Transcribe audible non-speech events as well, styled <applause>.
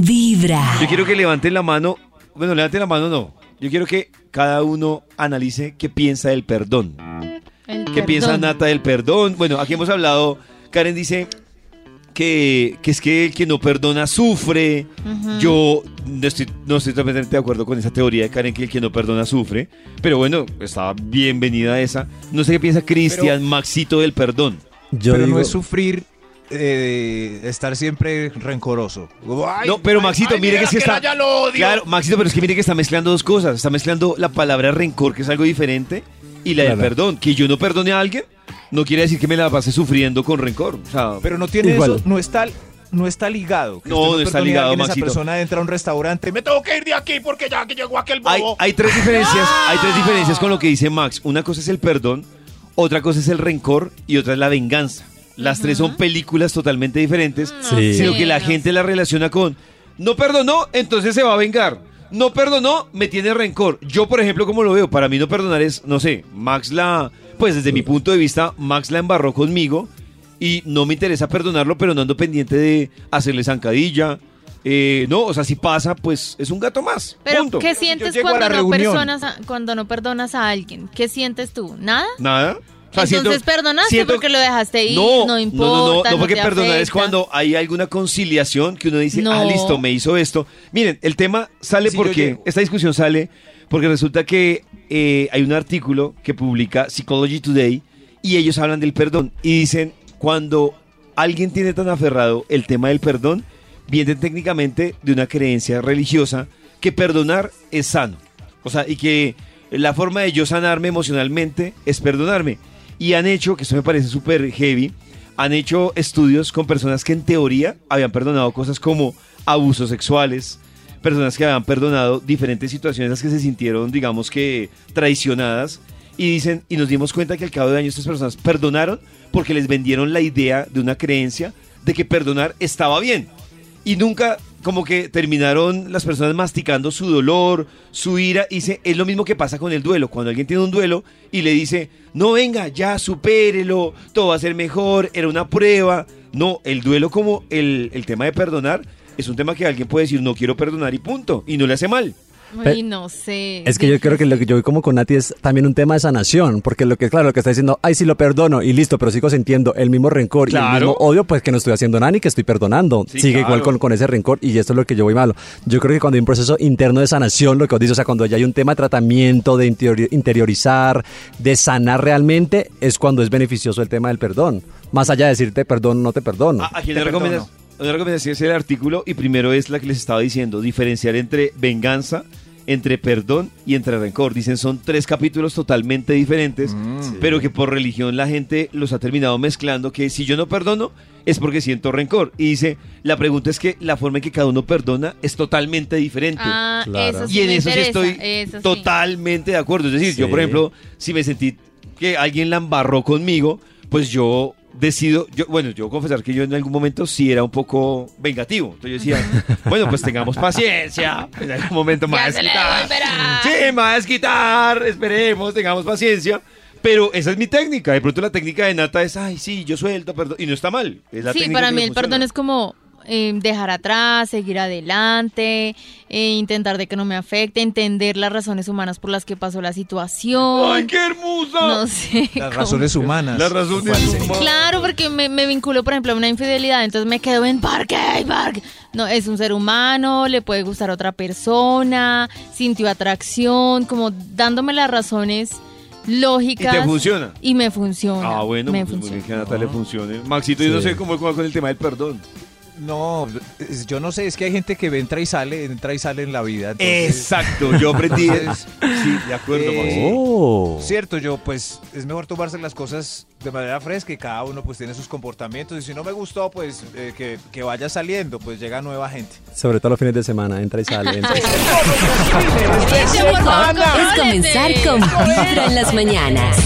Vibra. Yo quiero que levanten la mano. Bueno, levanten la mano no. Yo quiero que cada uno analice qué piensa del perdón. El ¿Qué piensa perdón. Nata del perdón? Bueno, aquí hemos hablado. Karen dice que, que es que el que no perdona sufre. Yo no estoy, no estoy totalmente de acuerdo con esa teoría de Karen que el que no perdona sufre. Pero bueno, está bienvenida esa. No sé qué piensa Cristian, Maxito del perdón. Yo pero digo, no es sufrir eh, estar siempre rencoroso. Ay, No, pero ay, Maxito, ay, mire que es que la está. ya lo odio. Claro, Maxito, pero es que mire que está mezclando dos cosas. Está mezclando la palabra rencor, que es algo diferente, y la del Claro. perdón. Que yo no perdone a alguien, no quiere decir que me la pase sufriendo con rencor. O sea, Pero no tiene Igual. eso, no está, no está ligado. Que No, no está a ligado, alguien, Maxito. Esa persona entra a un restaurante, me tengo que ir de aquí porque ya que llegó aquel hay, bobo. hay tres diferencias. Hay tres diferencias con lo que dice Max. Una cosa es el perdón, otra cosa es el rencor y otra es la venganza. Las tres son películas totalmente diferentes, No Sí. sino sé, que la gente la relaciona con no perdonó, entonces se va a vengar. No perdonó, me tiene rencor. Yo, por ejemplo, como lo veo, para mí no perdonar es, no sé, Max la, pues desde mi punto de vista, Max la embarró conmigo y no me interesa perdonarlo, pero no ando pendiente de hacerle zancadilla. Eh, no, o sea, si pasa, pues es un gato más. Pero, punto. ¿qué sientes llego a cuando la no, reunión. personas a- cuando no perdonas a alguien? ¿Qué sientes tú? ¿Nada? Nada. Sea, Entonces siento- perdonaste siento- porque lo dejaste ir, no, no, no, importa. no, no, no, porque te perdonar es cuando hay alguna conciliación que uno dice, No. ah, listo, me hizo esto. Miren, el tema sale yo porque, esta discusión sale porque resulta que eh, hay un artículo que publica Psychology Today y ellos hablan del perdón y dicen, cuando alguien tiene tan aferrado el tema del perdón, viene técnicamente de una creencia religiosa que perdonar es sano. O sea, y que la forma de yo sanarme emocionalmente es perdonarme. Y han hecho, que esto me parece súper heavy, han hecho estudios con personas que en teoría habían perdonado cosas como abusos sexuales, personas que habían perdonado diferentes situaciones en las que se sintieron, digamos que, traicionadas. Y dicen, y nos dimos cuenta que al cabo de años estas personas perdonaron porque les vendieron la idea de una creencia de que perdonar estaba bien. Y nunca como que terminaron las personas masticando su dolor, su ira. Y se- es lo mismo que pasa con el duelo. Cuando alguien tiene un duelo y le dice, no venga, ya supérelo, todo va a ser mejor, era una prueba. No, el duelo como el, el tema de perdonar es un tema que alguien puede decir, no quiero perdonar y punto. Y no le hace mal. Ay, no sé. Es que yo creo que lo que yo voy como con Nati es también un tema de sanación, porque lo que, claro, lo que está diciendo, ay, sí lo perdono y listo, pero sigo sintiendo el mismo rencor y el mismo odio, pues que no estoy haciendo nada ni que estoy perdonando. Sí, Sigue claro. igual con, con ese rencor y esto es lo que yo voy malo. Yo creo que cuando hay un proceso interno de sanación, lo que os dice, o sea, cuando ya hay un tema de tratamiento, de interiori- interiorizar, de sanar realmente, es cuando es beneficioso el tema del perdón. Más allá de decirte perdón, no te perdono. ¿A, a quién Te perdono. Una recomendación es el artículo y primero es la que les estaba diciendo, diferenciar entre venganza, entre perdón y entre rencor. Dicen son tres capítulos totalmente diferentes, pero que por religión la gente los ha terminado mezclando, que si yo no perdono es porque siento rencor. Y dice, la pregunta es que la forma en que cada uno perdona es totalmente diferente. Ah, Claro. eso sí y en eso sí estoy eso sí. totalmente de acuerdo. Es decir, yo por ejemplo, si me sentí que alguien la embarró conmigo, pues yo decido, yo, bueno, yo confesar que yo en algún momento sí era un poco vengativo. Entonces yo decía, bueno, pues tengamos paciencia, en algún momento más quitar. Sí, más quitar, esperemos, tengamos paciencia. Pero esa es mi técnica. De pronto la técnica de Nata es, ay, sí, yo suelto, perdón. Y no está mal. Es la Sí, para mí el perdón es como eh, dejar atrás, seguir adelante, eh, intentar de que no me afecte, entender las razones humanas por las que pasó la situación. ¡Ay, qué hermosa! No sé. Las cómo- razones humanas. Las razones humanas. Claro, porque me, me vinculo, por ejemplo, a una infidelidad, entonces me quedo en parque, parque. No, es un ser humano, le puede gustar a otra persona, sintió atracción, como dándome las razones lógicas. ¿Y te funciona? Y me funciona. Ah, bueno, me pues muy bien funciona. que a Nata le funcione. Maxito, yo no sé cómo va con el tema del perdón. No, yo no sé, es que hay gente que entra y sale, entra y sale en la vida. entonces- Exacto, yo aprendí. <laughs> sí, de acuerdo, Eh. Oh. Cierto, yo pues es mejor tomarse las cosas de manera fresca y cada uno pues tiene sus comportamientos y si no me gustó pues eh, que, que vaya saliendo, pues llega nueva gente. Sobre todo los fines de semana, entra y sale. entra y sale. <laughs> Es comenzar con. Vibra en las mañanas.